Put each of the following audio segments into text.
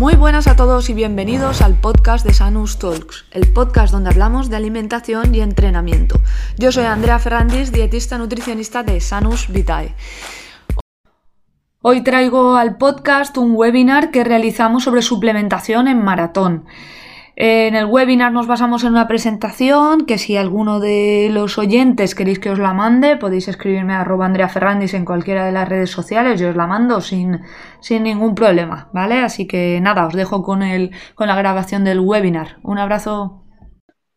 Muy buenas a todos y bienvenidos al podcast de Sanus Talks, el podcast donde hablamos de alimentación y entrenamiento. Yo soy Andrea Ferrandis, dietista nutricionista de Sanus Vitae. Hoy traigo al podcast un webinar que realizamos sobre suplementación en maratón. En el webinar nos basamos en una presentación que si alguno de los oyentes queréis que os la mande, podéis escribirme a Andrea Ferrandis en cualquiera de las redes sociales, yo os la mando sin, sin ningún problema, ¿vale? Así que nada, os dejo con, el, con la grabación del webinar. Un abrazo.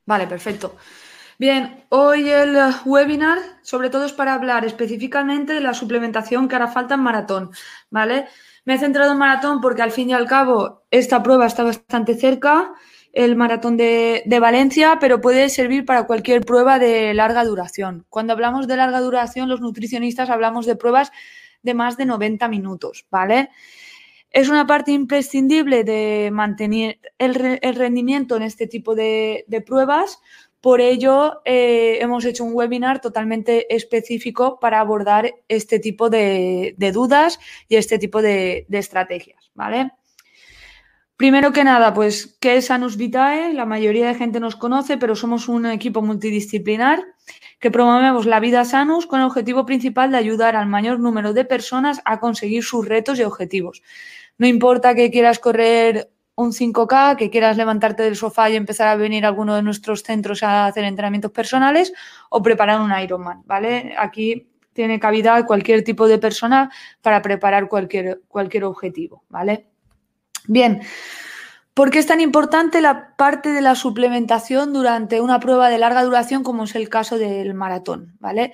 Vale, perfecto. Bien, hoy el webinar sobre todo es para hablar específicamente de la suplementación que hará falta en maratón, ¿vale? Me he centrado en maratón porque al fin y al cabo esta prueba está bastante cerca el maratón de, Valencia, pero puede servir para cualquier prueba de larga duración. Cuando hablamos de larga duración, los nutricionistas hablamos de pruebas de más de 90 minutos, ¿vale? Es una parte imprescindible de mantener el, rendimiento en este tipo de, pruebas. Por ello, eh, hemos hecho un webinar totalmente específico para abordar este tipo de, dudas y este tipo de, de estrategias, ¿vale? Primero que nada, pues, ¿qué es Anus Vitae? La mayoría de gente nos conoce, pero somos un equipo multidisciplinar que promovemos la vida sanus con el objetivo principal de ayudar al mayor número de personas a conseguir sus retos y objetivos. No importa que quieras correr un 5K, que quieras levantarte del sofá y empezar a venir a alguno de nuestros centros a hacer entrenamientos personales o preparar un Ironman, ¿vale? Aquí tiene cabida cualquier tipo de persona para preparar cualquier, cualquier objetivo, ¿vale? Bien, ¿por qué es tan importante la parte de la suplementación durante una prueba de larga duración como es el caso del maratón? ¿Vale?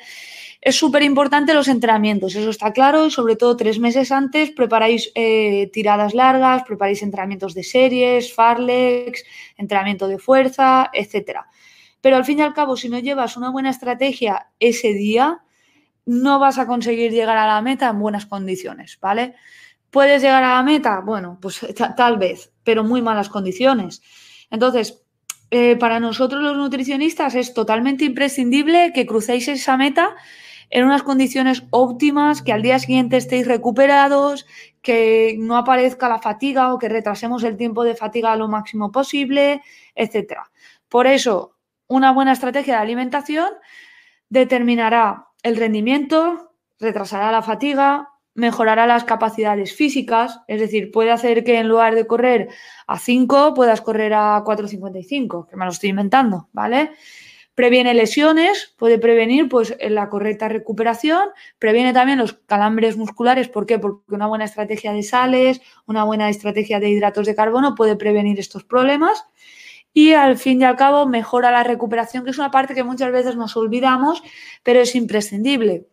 Es súper importante los entrenamientos, eso está claro, y sobre todo tres meses antes preparáis eh, tiradas largas, preparáis entrenamientos de series, farlex, entrenamiento de fuerza, etc. Pero al fin y al cabo, si no llevas una buena estrategia ese día, no vas a conseguir llegar a la meta en buenas condiciones, ¿vale? ¿Puedes llegar a la meta? Bueno, pues tal vez, pero muy malas condiciones. Entonces, eh, para nosotros los nutricionistas es totalmente imprescindible que crucéis esa meta en unas condiciones óptimas, que al día siguiente estéis recuperados, que no aparezca la fatiga o que retrasemos el tiempo de fatiga lo máximo posible, etc. Por eso, una buena estrategia de alimentación determinará el rendimiento, retrasará la fatiga, mejorará las capacidades físicas, es decir, puede hacer que en lugar de correr a 5 puedas correr a 4.55, que me lo estoy inventando, ¿vale? Previene lesiones, puede prevenir pues la correcta recuperación, previene también los calambres musculares, ¿por qué? Porque una buena estrategia de sales, una buena estrategia de hidratos de carbono puede prevenir estos problemas y al fin y al cabo mejora la recuperación, que es una parte que muchas veces nos olvidamos, pero es imprescindible.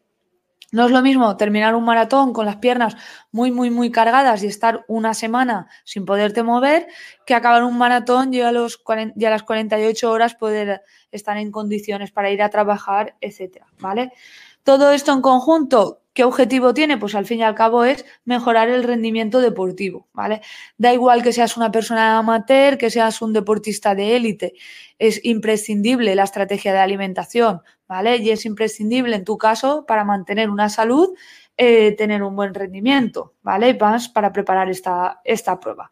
No es lo mismo terminar un maratón con las piernas muy, muy, muy cargadas y estar una semana sin poderte mover que acabar un maratón y a, los y a las 48 horas poder estar en condiciones para ir a trabajar, etcétera, ¿vale? Todo esto en conjunto ¿Qué objetivo tiene? Pues al fin y al cabo es mejorar el rendimiento deportivo, ¿vale? Da igual que seas una persona amateur, que seas un deportista de élite, es imprescindible la estrategia de alimentación, ¿vale? Y es imprescindible en tu caso para mantener una salud, eh, tener un buen rendimiento, ¿vale? Vas para preparar esta, esta prueba.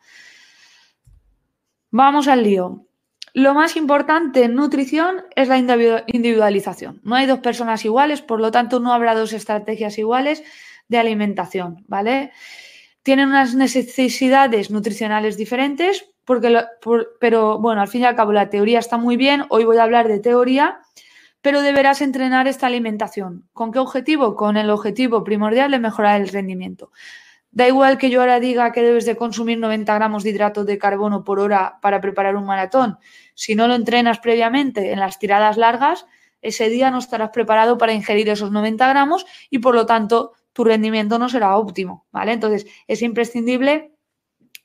Vamos al lío. Lo más importante en nutrición es la individualización. No hay dos personas iguales, por lo tanto no habrá dos estrategias iguales de alimentación, ¿vale? Tienen unas necesidades nutricionales diferentes, porque pero bueno, al fin y al cabo la teoría está muy bien, hoy voy a hablar de teoría, pero deberás entrenar esta alimentación. ¿Con qué objetivo? Con el objetivo primordial de mejorar el rendimiento. Da igual que yo ahora diga que debes de consumir 90 gramos de hidratos de carbono por hora para preparar un maratón. Si no lo entrenas previamente en las tiradas largas, ese día no estarás preparado para ingerir esos 90 gramos y por lo tanto tu rendimiento no será óptimo, ¿vale? Entonces es imprescindible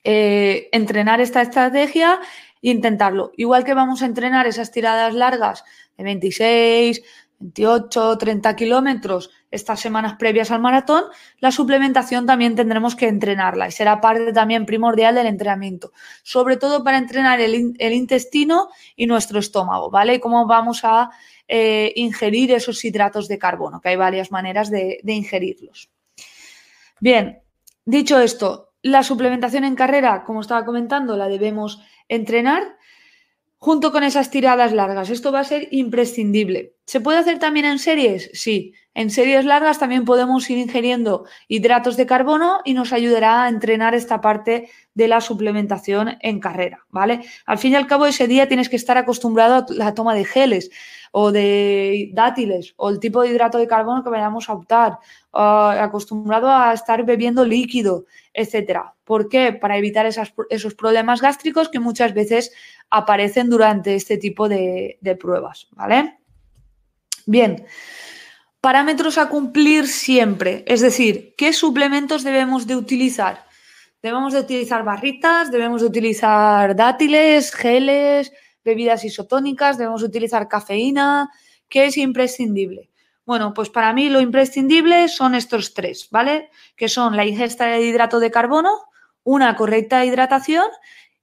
eh, entrenar esta estrategia intentarlo. Igual que vamos a entrenar esas tiradas largas de 26, 28, 30 kilómetros estas semanas previas al maratón, la suplementación también tendremos que entrenarla y será parte también primordial del entrenamiento, sobre todo para entrenar el, intestino y nuestro estómago, ¿vale? Y cómo vamos a eh, ingerir esos hidratos de carbono, que hay varias maneras de, de ingerirlos. Bien, dicho esto, La suplementación en carrera, como estaba comentando, la debemos entrenar junto con esas tiradas largas. Esto va a ser imprescindible. ¿Se puede hacer también en series? Sí. En series largas también podemos ir ingiriendo hidratos de carbono y nos ayudará a entrenar esta parte de la suplementación en carrera, ¿vale? Al fin y al cabo, ese día tienes que estar acostumbrado a la toma de geles o de dátiles o el tipo de hidrato de carbono que vayamos a optar, acostumbrado a estar bebiendo líquido, etcétera. ¿Por qué? Para evitar esos problemas gástricos que muchas veces aparecen durante este tipo de, de pruebas, ¿vale? Bien. Parámetros a cumplir siempre, es decir, ¿qué suplementos debemos de utilizar? Debemos de utilizar barritas, debemos de utilizar dátiles, geles, bebidas isotónicas, debemos utilizar cafeína, ¿qué es imprescindible? Bueno, pues para mí lo imprescindible son estos tres, ¿vale? Que son la ingesta de hidrato de carbono, una correcta hidratación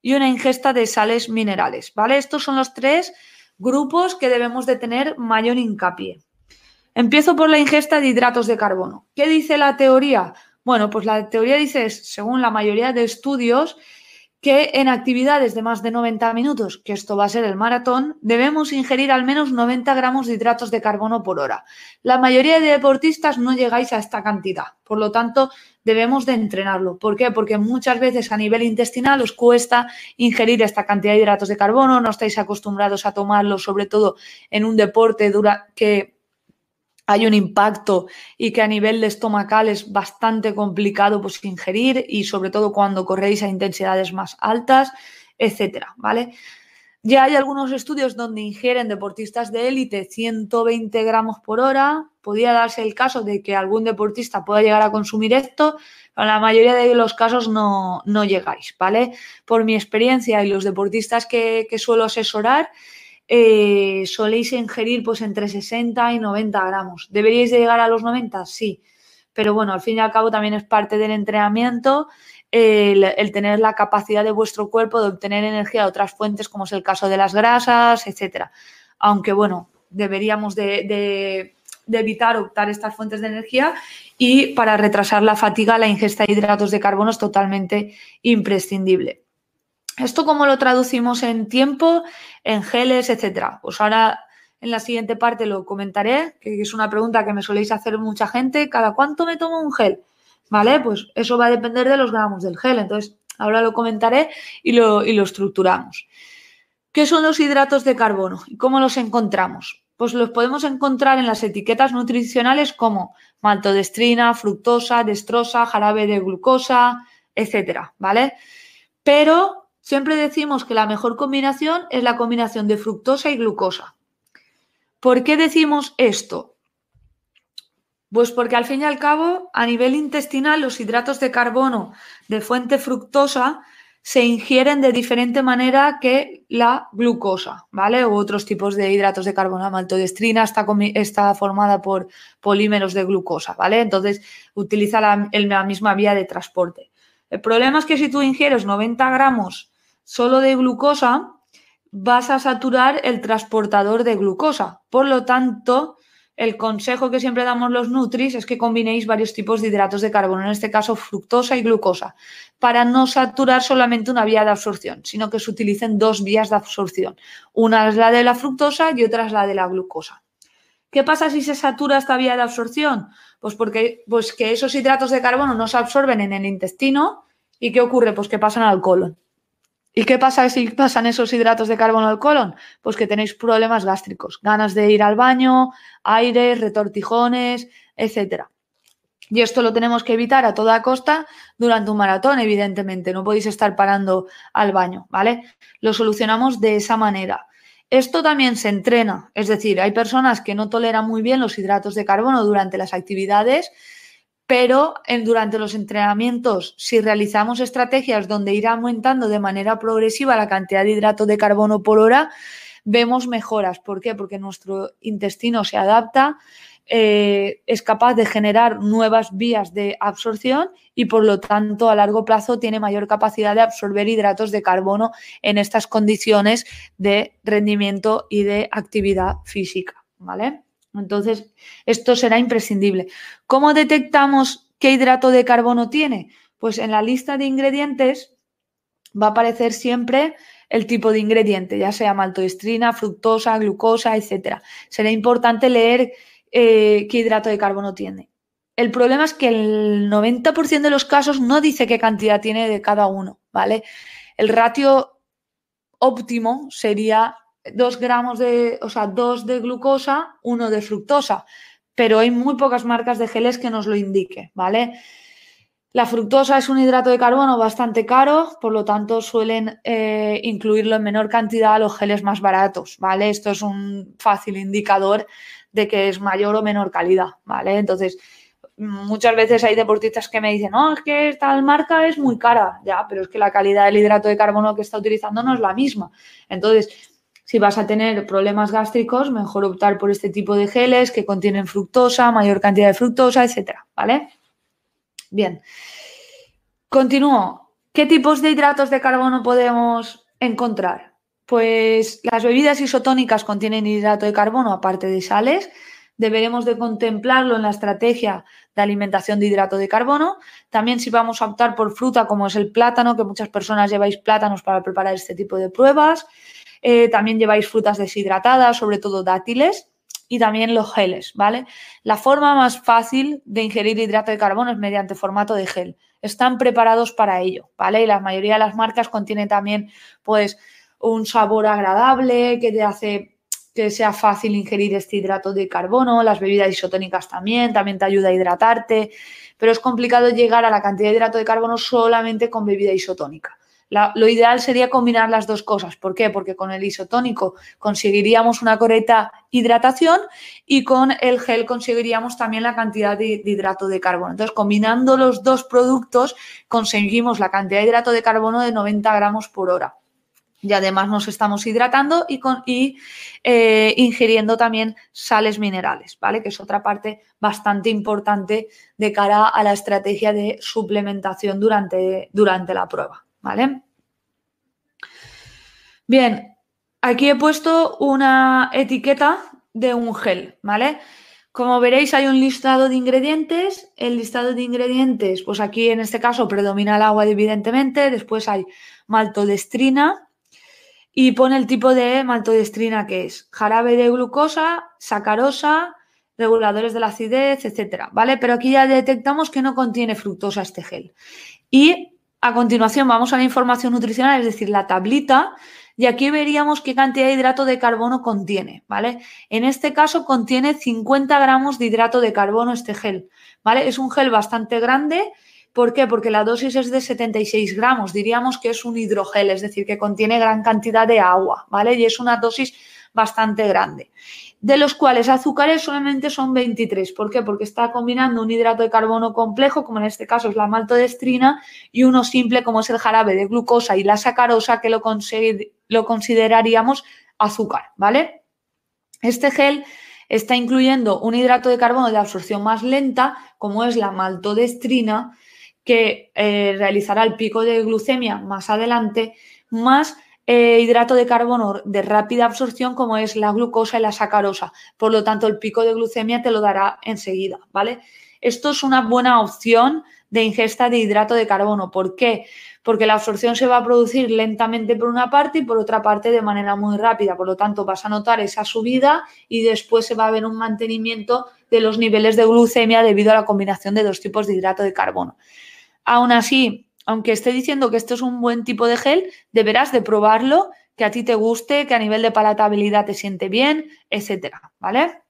y una ingesta de sales minerales, ¿vale? Estos son los tres grupos que debemos de tener mayor hincapié. Empiezo por la ingesta de hidratos de carbono. ¿Qué dice la teoría? Bueno, pues la teoría dice, según la mayoría de estudios, que en actividades de más de 90 minutos, que esto va a ser el maratón, debemos ingerir al menos 90 gramos de hidratos de carbono por hora. La mayoría de deportistas no llegáis a esta cantidad, por lo tanto debemos de entrenarlo. ¿Por qué? Porque muchas veces a nivel intestinal os cuesta ingerir esta cantidad de hidratos de carbono, no estáis acostumbrados a tomarlo, sobre todo en un deporte dura que hay un impacto y que a nivel estomacal es bastante complicado pues, ingerir y sobre todo cuando corréis a intensidades más altas, etcétera, ¿vale? Ya hay algunos estudios donde ingieren deportistas de élite 120 gramos por hora. Podría darse el caso de que algún deportista pueda llegar a consumir esto, pero en la mayoría de los casos no, no llegáis, ¿vale? Por mi experiencia y los deportistas que, que suelo asesorar, eh, soléis ingerir pues entre 60 y 90 gramos. ¿Deberíais de llegar a los 90? Sí, pero bueno, al fin y al cabo también es parte del entrenamiento el, tener la capacidad de vuestro cuerpo de obtener energía de otras fuentes, como es el caso de las grasas, etcétera. Aunque bueno, deberíamos de, evitar optar estas fuentes de energía y para retrasar la fatiga, la ingesta de hidratos de carbono es totalmente imprescindible. ¿Esto cómo lo traducimos en tiempo, en geles, etcétera? Pues ahora en la siguiente parte lo comentaré, que es una pregunta que me soléis hacer mucha gente. ¿Cada cuánto me tomo un gel? ¿Vale? Pues eso va a depender de los gramos del gel. Entonces, ahora lo comentaré y lo, estructuramos. ¿Qué son los hidratos de carbono y cómo los encontramos? Pues los podemos encontrar en las etiquetas nutricionales como maltodestrina, fructosa, destrosa, jarabe de glucosa, etcétera, ¿vale? Pero Siempre decimos que la mejor combinación es la combinación de fructosa y glucosa. ¿Por qué decimos esto? Pues porque al fin y al cabo, a nivel intestinal, los hidratos de carbono de fuente fructosa se ingieren de diferente manera que la glucosa, ¿vale? U otros tipos de hidratos de carbono. La maltodestrina está, está formada por polímeros de glucosa, ¿vale? Entonces utiliza la misma vía de transporte. El problema es que si tú ingieres 90 gramos solo de glucosa, vas a saturar el transportador de glucosa. Por lo tanto, el consejo que siempre damos los Nutris es que combinéis varios tipos de hidratos de carbono, en este caso fructosa y glucosa, para no saturar solamente una vía de absorción, sino que se utilicen dos vías de absorción. Una es la de la fructosa y otra es la de la glucosa. ¿Qué pasa si se satura esta vía de absorción? Pues porque pues que esos hidratos de carbono no se absorben en el intestino y ¿qué ocurre? Pues que pasan al colon. ¿Y qué pasa si pasan esos hidratos de carbono al colon? Pues que tenéis problemas gástricos, ganas de ir al baño, aire, retortijones, etc. Y esto lo tenemos que evitar a toda costa durante un maratón, evidentemente. No podéis estar parando al baño, ¿vale? Lo solucionamos de esa manera. Esto también se entrena, es decir, hay personas que no toleran muy bien los hidratos de carbono durante las actividades pero durante los entrenamientos, si realizamos estrategias donde ir aumentando de manera progresiva la cantidad de hidrato de carbono por hora, vemos mejoras. ¿Por qué? Porque nuestro intestino se adapta, eh, es capaz de generar nuevas vías de absorción y por lo tanto a largo plazo tiene mayor capacidad de absorber hidratos de carbono en estas condiciones de rendimiento y de actividad física. ¿Vale? Entonces, esto será imprescindible. ¿Cómo detectamos qué hidrato de carbono tiene? Pues en la lista de ingredientes va a aparecer siempre el tipo de ingrediente, ya sea maltodextrina, fructosa, glucosa, etc. Será importante leer eh, qué hidrato de carbono tiene. El problema es que el 90% de los casos no dice qué cantidad tiene de cada uno, ¿vale? El ratio óptimo sería 2 gramos de, o sea, 2 de glucosa, 1 de fructosa, pero hay muy pocas marcas de geles que nos lo indique, ¿vale? La fructosa es un hidrato de carbono bastante caro, por lo tanto suelen eh, incluirlo en menor cantidad a los geles más baratos, ¿vale? Esto es un fácil indicador de que es mayor o menor calidad, ¿vale? Entonces, muchas veces hay deportistas que me dicen, no, es que tal marca es muy cara, ya, pero es que la calidad del hidrato de carbono que está utilizando no es la misma. Entonces, si vas a tener problemas gástricos, mejor optar por este tipo de geles que contienen fructosa, mayor cantidad de fructosa, etcétera, ¿vale? Bien. Continúo. ¿Qué tipos de hidratos de carbono podemos encontrar? Pues las bebidas isotónicas contienen hidrato de carbono aparte de sales. Deberemos de contemplarlo en la estrategia de alimentación de hidrato de carbono. También si vamos a optar por fruta como es el plátano, que muchas personas lleváis plátanos para preparar este tipo de pruebas. Eh, también lleváis frutas deshidratadas, sobre todo dátiles y también los geles, ¿vale? La forma más fácil de ingerir hidrato de carbono es mediante formato de gel. Están preparados para ello, ¿vale? Y la mayoría de las marcas contienen también, pues, un sabor agradable que te hace que sea fácil ingerir este hidrato de carbono. Las bebidas isotónicas también, también te ayuda a hidratarte, pero es complicado llegar a la cantidad de hidrato de carbono solamente con bebida isotónica lo ideal sería combinar las dos cosas. ¿Por qué? Porque con el isotónico conseguiríamos una correcta hidratación y con el gel conseguiríamos también la cantidad de, hidrato de carbono. Entonces, combinando los dos productos, conseguimos la cantidad de hidrato de carbono de 90 gramos por hora. Y además nos estamos hidratando y, con, y eh, ingiriendo también sales minerales, ¿vale? Que es otra parte bastante importante de cara a la estrategia de suplementación durante, durante la prueba. ¿Vale? Bien, aquí he puesto una etiqueta de un gel, ¿vale? Como veréis hay un listado de ingredientes, el listado de ingredientes, pues aquí en este caso predomina el agua evidentemente, después hay maltodestrina y pone el tipo de maltodestrina que es jarabe de glucosa, sacarosa, reguladores de la acidez, etcétera, ¿vale? Pero aquí ya detectamos que no contiene fructosa este gel. Y a continuación vamos a la información nutricional, es decir, la tablita, y aquí veríamos qué cantidad de hidrato de carbono contiene, ¿vale? En este caso contiene 50 gramos de hidrato de carbono este gel, ¿vale? Es un gel bastante grande, ¿por qué? Porque la dosis es de 76 gramos, diríamos que es un hidrogel, es decir, que contiene gran cantidad de agua, ¿vale? Y es una dosis bastante grande de los cuales azúcares solamente son 23. ¿Por qué? Porque está combinando un hidrato de carbono complejo, como en este caso es la maltodestrina, y uno simple, como es el jarabe de glucosa y la sacarosa, que lo, consideraríamos azúcar, ¿vale? Este gel está incluyendo un hidrato de carbono de absorción más lenta, como es la maltodestrina, que eh, realizará el pico de glucemia más adelante, más eh, hidrato de carbono de rápida absorción como es la glucosa y la sacarosa. Por lo tanto, el pico de glucemia te lo dará enseguida, ¿vale? Esto es una buena opción de ingesta de hidrato de carbono. ¿Por qué? Porque la absorción se va a producir lentamente por una parte y por otra parte de manera muy rápida. Por lo tanto, vas a notar esa subida y después se va a ver un mantenimiento de los niveles de glucemia debido a la combinación de dos tipos de hidrato de carbono. Aún así, aunque esté diciendo que esto es un buen tipo de gel, deberás de probarlo, que a ti te guste, que a nivel de palatabilidad te siente bien, etcétera, ¿vale?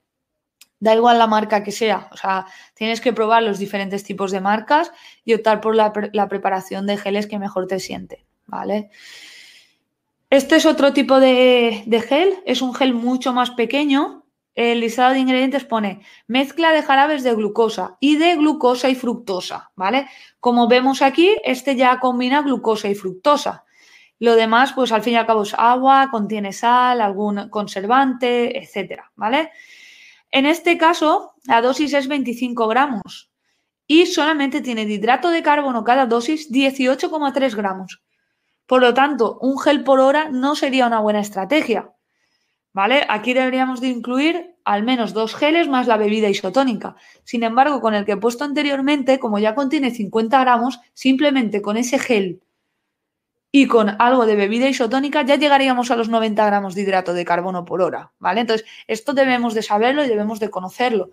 Da igual la marca que sea, o sea, tienes que probar los diferentes tipos de marcas y optar por la, preparación de geles que mejor te siente, ¿vale? Este es otro tipo de, de gel, es un gel mucho más pequeño, el listado de ingredientes pone mezcla de jarabes de glucosa y de glucosa y fructosa, ¿vale? Como vemos aquí, este ya combina glucosa y fructosa. Lo demás, pues al fin y al cabo es agua, contiene sal, algún conservante, etcétera, ¿vale? En este caso, la dosis es 25 gramos y solamente tiene de hidrato de carbono cada dosis 18,3 gramos. Por lo tanto, un gel por hora no sería una buena estrategia. ¿Vale? Aquí deberíamos de incluir al menos dos geles más la bebida isotónica. Sin embargo, con el que he puesto anteriormente, como ya contiene 50 gramos, simplemente con ese gel y con algo de bebida isotónica ya llegaríamos a los 90 gramos de hidrato de carbono por hora, ¿vale? Entonces, esto debemos de saberlo y debemos de conocerlo.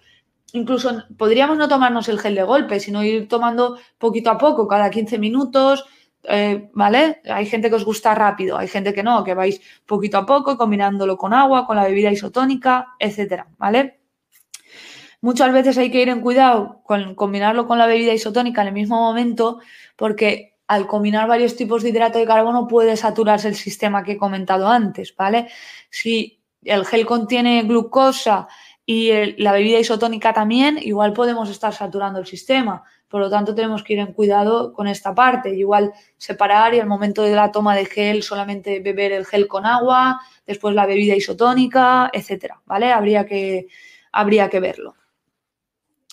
Incluso podríamos no tomarnos el gel de golpe, sino ir tomando poquito a poco, cada 15 minutos, eh, ¿vale? Hay gente que os gusta rápido, hay gente que no, que vais poquito a poco, combinándolo con agua, con la bebida isotónica, etcétera, ¿vale? Muchas veces hay que ir en cuidado con combinarlo con la bebida isotónica en el mismo momento, porque al combinar varios tipos de hidrato de carbono puede saturarse el sistema que he comentado antes, ¿vale? Si el gel contiene glucosa y la bebida isotónica también, igual podemos estar saturando el sistema. Por lo tanto, tenemos que ir en cuidado con esta parte. Igual separar y al momento de la toma de gel solamente beber el gel con agua, después la bebida isotónica, etcétera, ¿vale? Habría que, habría que verlo.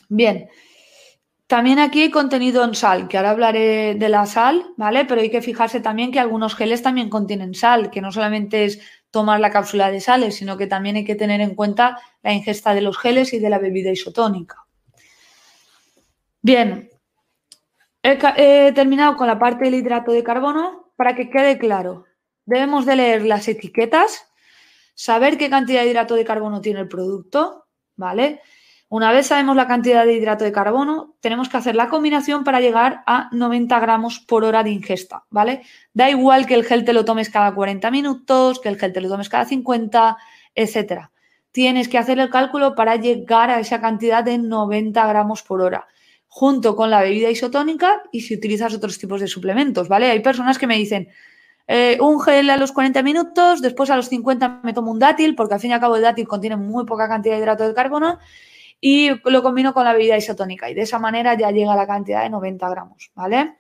Bien. También aquí hay contenido en sal, que ahora hablaré de la sal, ¿vale? Pero hay que fijarse también que algunos geles también contienen sal, que no solamente es tomar la cápsula de sales, sino que también hay que tener en cuenta la ingesta de los geles y de la bebida isotónica. Bien, he, terminado con la parte del hidrato de carbono. Para que quede claro, debemos de leer las etiquetas, saber qué cantidad de hidrato de carbono tiene el producto, ¿vale? Una vez sabemos la cantidad de hidrato de carbono, tenemos que hacer la combinación para llegar a 90 gramos por hora de ingesta, ¿vale? Da igual que el gel te lo tomes cada 40 minutos, que el gel te lo tomes cada 50, etcétera. Tienes que hacer el cálculo para llegar a esa cantidad de 90 gramos por hora, junto con la bebida isotónica y si utilizas otros tipos de suplementos, ¿vale? Hay personas que me dicen, eh, un gel a los 40 minutos, después a los 50 me tomo un dátil, porque al fin y al cabo el dátil contiene muy poca cantidad de hidrato de carbono y lo combino con la bebida isotónica y de esa manera ya llega a la cantidad de 90 gramos, ¿vale?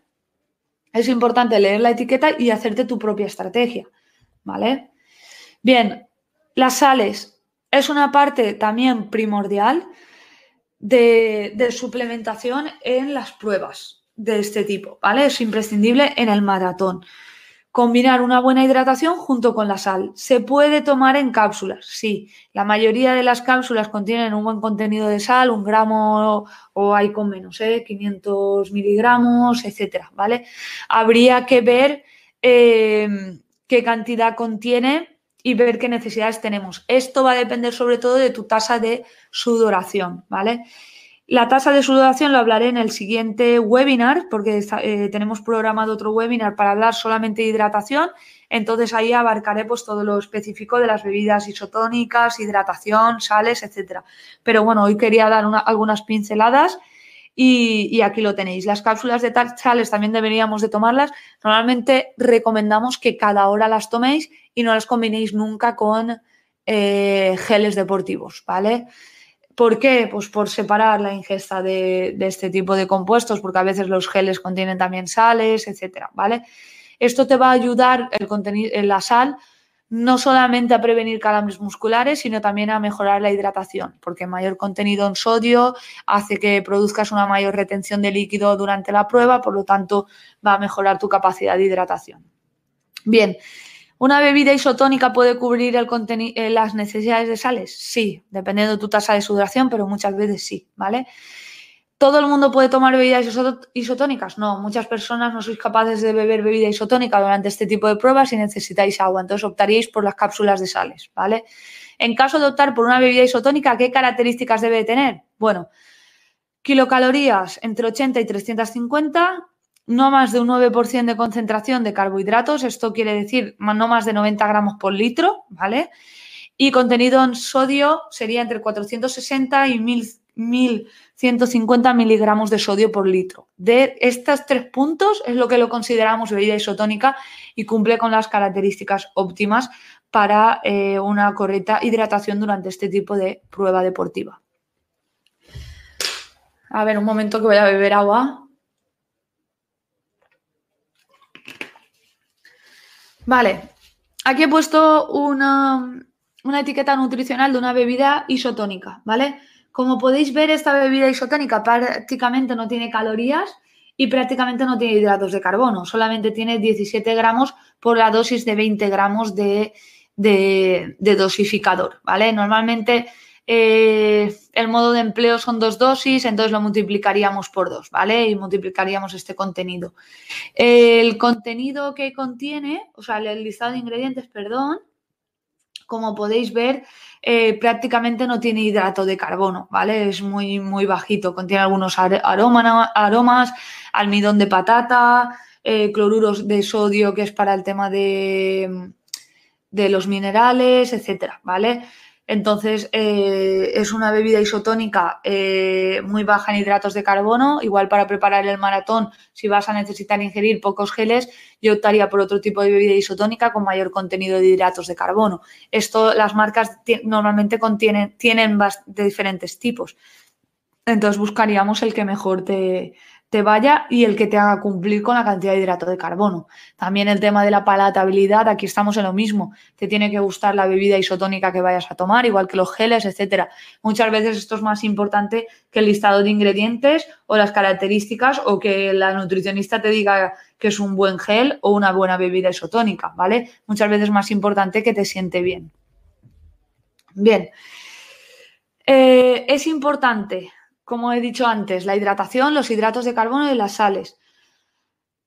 Es importante leer la etiqueta y hacerte tu propia estrategia, ¿vale? Bien, las sales es una parte también primordial de, de suplementación en las pruebas de este tipo, ¿vale? Es imprescindible en el maratón. Combinar una buena hidratación junto con la sal. ¿Se puede tomar en cápsulas? Sí. La mayoría de las cápsulas contienen un buen contenido de sal, un gramo o hay con menos, ¿eh? 500 miligramos, etcétera, ¿vale? Habría que ver em, qué cantidad contiene y ver qué necesidades tenemos. Esto va a depender sobre todo de tu tasa de sudoración, ¿vale? La tasa de sudoración lo hablaré en el siguiente webinar, porque eh, tenemos programado otro webinar para hablar solamente de hidratación. Entonces ahí abarcaré pues, todo lo específico de las bebidas isotónicas, hidratación, sales, etcétera. Pero bueno, hoy quería dar algunas pinceladas y, aquí lo tenéis. Las cápsulas de sales también deberíamos de tomarlas. Normalmente recomendamos que cada hora las toméis y no las combinéis nunca con eh, geles deportivos, ¿vale? ¿Por qué? Pues por separar la ingesta de, este tipo de compuestos, porque a veces los geles contienen también sales, etcétera, ¿vale? Esto te va a ayudar, el contenido, la sal, no solamente a prevenir calambres musculares, sino también a mejorar la hidratación, porque mayor contenido en sodio hace que produzcas una mayor retención de líquido durante la prueba, por lo tanto va a mejorar tu capacidad de hidratación. Bien, ¿Una bebida isotónica puede cubrir eh, las necesidades de sales? Sí, dependiendo de tu tasa de sudoración, pero muchas veces sí, ¿vale? ¿Todo el mundo puede tomar bebidas isotónicas? No, muchas personas no sois capaces de beber bebida isotónica durante este tipo de pruebas y necesitáis agua, entonces optaríais por las cápsulas de sales, ¿vale? En caso de optar por una bebida isotónica, ¿qué características debe tener? Bueno, kilocalorías entre 80 y 350, no más de un 9% de concentración de carbohidratos, esto quiere decir no más de 90 gramos por litro, ¿vale? Y contenido en sodio sería entre 460 y 1150 miligramos de sodio por litro. De estos tres puntos es lo que lo consideramos bebida isotónica y cumple con las características óptimas para eh, una correcta hidratación durante este tipo de prueba deportiva. A ver, un momento que voy a beber agua. Vale, aquí he puesto una, etiqueta nutricional de una bebida isotónica, ¿vale? Como podéis ver, esta bebida isotónica prácticamente no tiene calorías y prácticamente no tiene hidratos de carbono, solamente tiene 17 gramos por la dosis de 20 gramos de de, dosificador, ¿vale? Normalmente eh, el modo de empleo son dos dosis, entonces lo multiplicaríamos por dos, ¿vale? Y multiplicaríamos este contenido. El contenido que contiene, o sea, el listado de ingredientes, perdón, como podéis ver, eh, prácticamente no tiene hidrato de carbono, ¿vale? Es muy, muy bajito. Contiene algunos aromas, almidón de patata, eh, cloruros de sodio, que es para el tema de, de los minerales, etcétera, ¿vale? Entonces, eh, es una bebida isotónica eh, muy baja en hidratos de carbono. Igual para preparar el maratón, si vas a necesitar ingerir pocos geles, yo optaría por otro tipo de bebida isotónica con mayor contenido de hidratos de carbono. Esto las marcas normalmente contienen, tienen de diferentes tipos. Entonces buscaríamos el que mejor te, te vaya y el que te haga cumplir con la cantidad de hidrato de carbono. También el tema de la palatabilidad, aquí estamos en lo mismo. Te tiene que gustar la bebida isotónica que vayas a tomar, igual que los geles, etcétera. Muchas veces esto es más importante que el listado de ingredientes o las características o que la nutricionista te diga que es un buen gel o una buena bebida isotónica, ¿vale? Muchas veces es más importante que te siente bien. Bien. Eh, es importante como he dicho antes, la hidratación, los hidratos de carbono y las sales.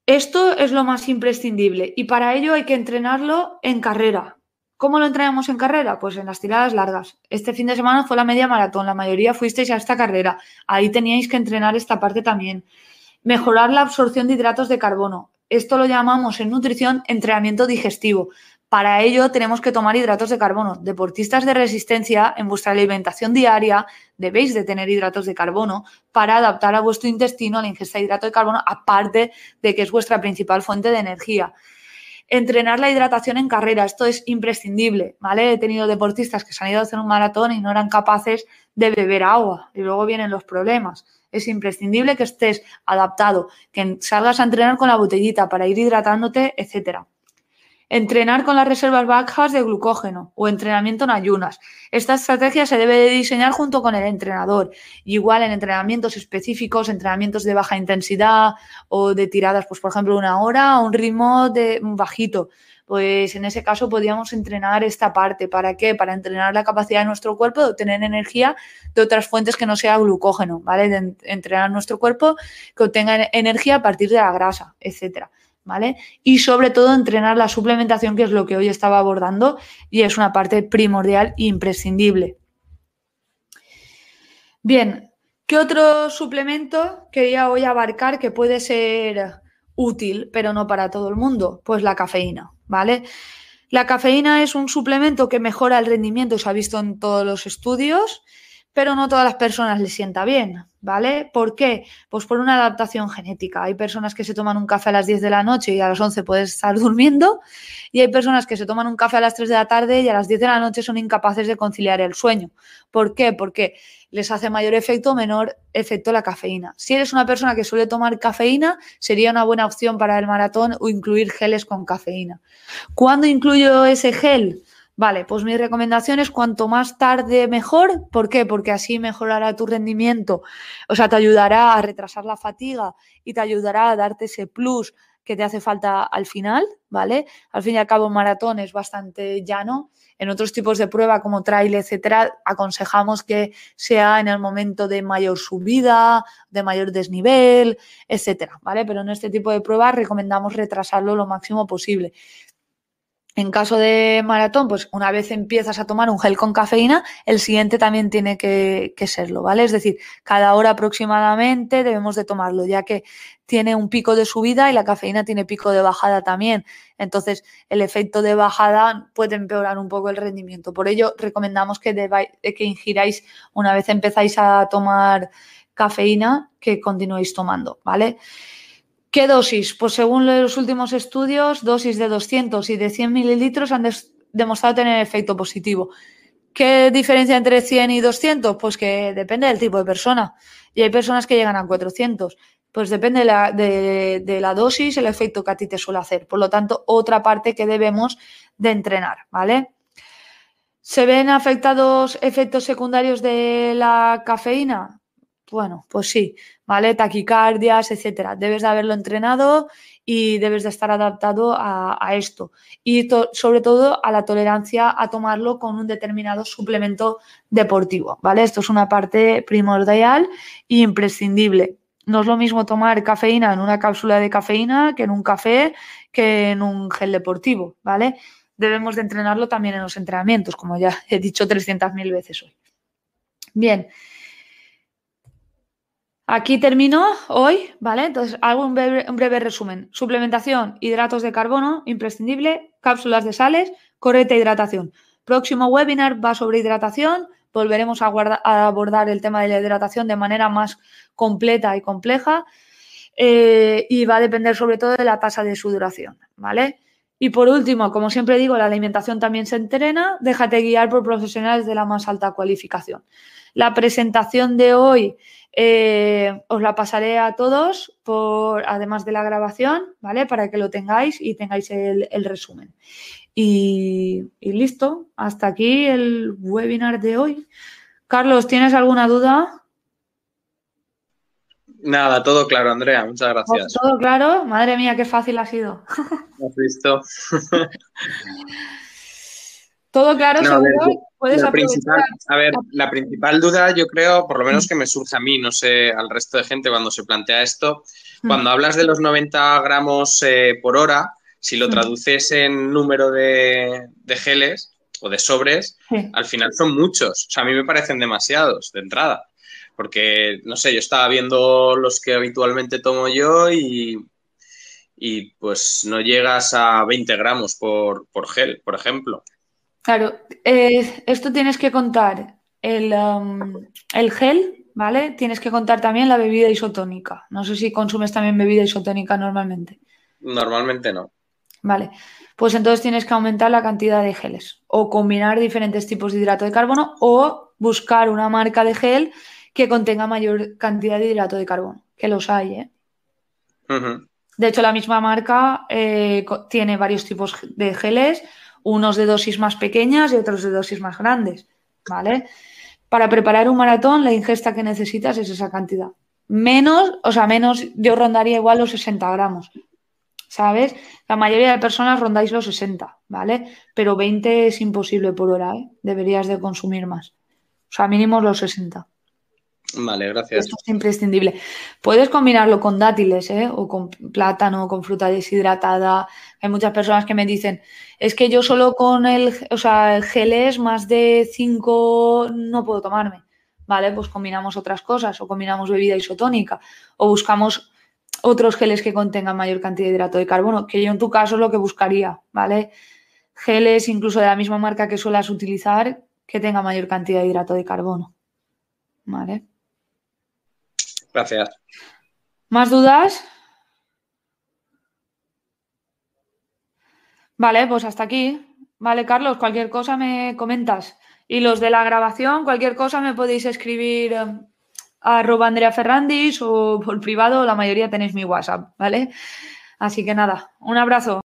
Esto es lo más imprescindible y para ello hay que entrenarlo en carrera. ¿Cómo lo entrenamos en carrera? Pues en las tiradas largas. Este fin de semana fue la media maratón, la mayoría fuisteis a esta carrera. Ahí teníais que entrenar esta parte también. Mejorar la absorción de hidratos de carbono. Esto lo llamamos en nutrición entrenamiento digestivo. Para ello tenemos que tomar hidratos de carbono. Deportistas de resistencia, en vuestra alimentación diaria debéis de tener hidratos de carbono para adaptar a vuestro intestino la ingesta de hidrato de carbono, aparte de que es vuestra principal fuente de energía. Entrenar la hidratación en carrera, esto es imprescindible, ¿vale? He tenido deportistas que se han ido a hacer un maratón y no eran capaces de beber agua y luego vienen los problemas. Es imprescindible que estés adaptado, que salgas a entrenar con la botellita para ir hidratándote, etcétera. Entrenar con las reservas bajas de glucógeno o entrenamiento en ayunas. Esta estrategia se debe de diseñar junto con el entrenador. Igual en entrenamientos específicos, entrenamientos de baja intensidad o de tiradas, pues por ejemplo una hora a un ritmo de bajito. Pues en ese caso podríamos entrenar esta parte. ¿Para qué? Para entrenar la capacidad de nuestro cuerpo de obtener energía de otras fuentes que no sea glucógeno, ¿vale? Entrenar nuestro cuerpo que obtenga energía a partir de la grasa, etcétera. ¿Vale? Y sobre todo entrenar la suplementación, que es lo que hoy estaba abordando y es una parte primordial e imprescindible. Bien, ¿qué otro suplemento quería hoy abarcar que puede ser útil, pero no para todo el mundo? Pues la cafeína, ¿vale? La cafeína es un suplemento que mejora el rendimiento, se ha visto en todos los estudios, pero no todas las personas les sienta bien, ¿vale? ¿Por qué? Pues por una adaptación genética. Hay personas que se toman un café a las 10 de la noche y a las 11 puedes estar durmiendo, y hay personas que se toman un café a las 3 de la tarde y a las 10 de la noche son incapaces de conciliar el sueño. ¿Por qué? Porque les hace mayor efecto o menor efecto la cafeína. Si eres una persona que suele tomar cafeína, sería una buena opción para el maratón o incluir geles con cafeína. ¿Cuándo incluyo ese gel? Vale, pues mi recomendación es cuanto más tarde mejor. ¿Por qué? Porque así mejorará tu rendimiento, o sea, te ayudará a retrasar la fatiga y te ayudará a darte ese plus que te hace falta al final, ¿vale? Al fin y al cabo, maratón es bastante llano. En otros tipos de prueba como trail, etcétera, aconsejamos que sea en el momento de mayor subida, de mayor desnivel, etcétera, ¿vale? Pero en este tipo de pruebas recomendamos retrasarlo lo máximo posible. En caso de maratón, pues una vez empiezas a tomar un gel con cafeína, el siguiente también tiene que, serlo, ¿vale? Es decir, cada hora aproximadamente debemos de tomarlo, ya que tiene un pico de subida y la cafeína tiene pico de bajada también. Entonces, el efecto de bajada puede empeorar un poco el rendimiento. Por ello, recomendamos que, que ingiráis, una vez empezáis a tomar cafeína, que continuéis tomando, ¿vale? ¿Qué dosis? Pues según los últimos estudios, dosis de 200 y de 100 mililitros han demostrado tener efecto positivo. ¿Qué diferencia entre 100 y 200? Pues que depende del tipo de persona. Y hay personas que llegan a 400. Pues depende de la, de la dosis, el efecto que a ti te suele hacer. Por lo tanto, otra parte que debemos de entrenar, ¿vale? ¿Se ven afectados efectos secundarios de la cafeína? Bueno, pues sí, ¿vale? Taquicardias, etcétera. Debes de haberlo entrenado y debes de estar adaptado a, esto. Y sobre todo a la tolerancia a tomarlo con un determinado suplemento deportivo, ¿vale? Esto es una parte primordial e imprescindible. No es lo mismo tomar cafeína en una cápsula de cafeína que en un café, que en un gel deportivo, ¿vale? Debemos de entrenarlo también en los entrenamientos, como ya he dicho 300.000 veces hoy. Bien. Aquí termino hoy, ¿vale? Entonces hago un breve, resumen. Suplementación, hidratos de carbono, imprescindible, cápsulas de sales, correcta hidratación. Próximo webinar va sobre hidratación, volveremos a, abordar el tema de la hidratación de manera más completa y compleja eh, y va a depender sobre todo de la tasa de sudoración, ¿vale? Y por último, como siempre digo, la alimentación también se entrena, déjate guiar por profesionales de la más alta cualificación. La presentación de hoy eh, os la pasaré a todos, por, además de la grabación, ¿vale? Para que lo tengáis y tengáis el, el resumen. Y, listo, hasta aquí el webinar de hoy. Carlos, ¿tienes alguna duda? Nada, todo claro, Andrea, muchas gracias. Todo claro, madre mía, qué fácil ha sido. ¿Has visto? todo claro, seguro. Puedes la principal, a ver, la principal duda, yo creo, por lo menos que me surge a mí, no sé, al resto de gente cuando se plantea esto, mm. cuando hablas de los 90 gramos eh, por hora, si lo traduces en número de, geles o de sobres, al final son muchos. O sea, a mí me parecen demasiados de entrada. Porque, no sé, yo estaba viendo los que habitualmente tomo yo y, y pues no llegas a 20 gramos por, gel, por ejemplo. Claro, eh, esto tienes que contar el, um, el, gel, ¿vale? Tienes que contar también la bebida isotónica. No sé si consumes también bebida isotónica normalmente. Normalmente no. Vale, pues entonces tienes que aumentar la cantidad de geles o combinar diferentes tipos de hidrato de carbono o buscar una marca de gel que contenga mayor cantidad de hidrato de carbono, que los hay, ¿eh? De hecho, la misma marca eh, tiene varios tipos de geles, unos de dosis más pequeñas y otros de dosis más grandes, ¿vale? Para preparar un maratón, la ingesta que necesitas es esa cantidad. Menos, o sea, menos, yo rondaría igual los 60 gramos, ¿sabes? La mayoría de personas rondáis los 60, ¿vale? Pero 20 es imposible por hora, ¿eh? Deberías de consumir más. O sea, mínimo los 60. Vale, gracias. Esto es imprescindible. Puedes combinarlo con dátiles, ¿eh? O con plátano, con fruta deshidratada. Hay muchas personas que me dicen, es que yo solo con el, o sea, el gel es más de 5 no puedo tomarme. Vale, pues combinamos otras cosas o combinamos bebida isotónica o buscamos otros geles que contengan mayor cantidad de hidrato de carbono, que yo en tu caso es lo que buscaría, ¿vale? Geles incluso de la misma marca que suelas utilizar que tenga mayor cantidad de hidrato de carbono. ¿Vale? Gracias. ¿Más dudas? Vale, pues hasta aquí. Vale, Carlos, cualquier cosa me comentas. Y los de la grabación, cualquier cosa me podéis escribir eh, arroba Andrea Ferrandis o por privado, la mayoría tenéis mi WhatsApp, ¿vale? Así que nada, un abrazo.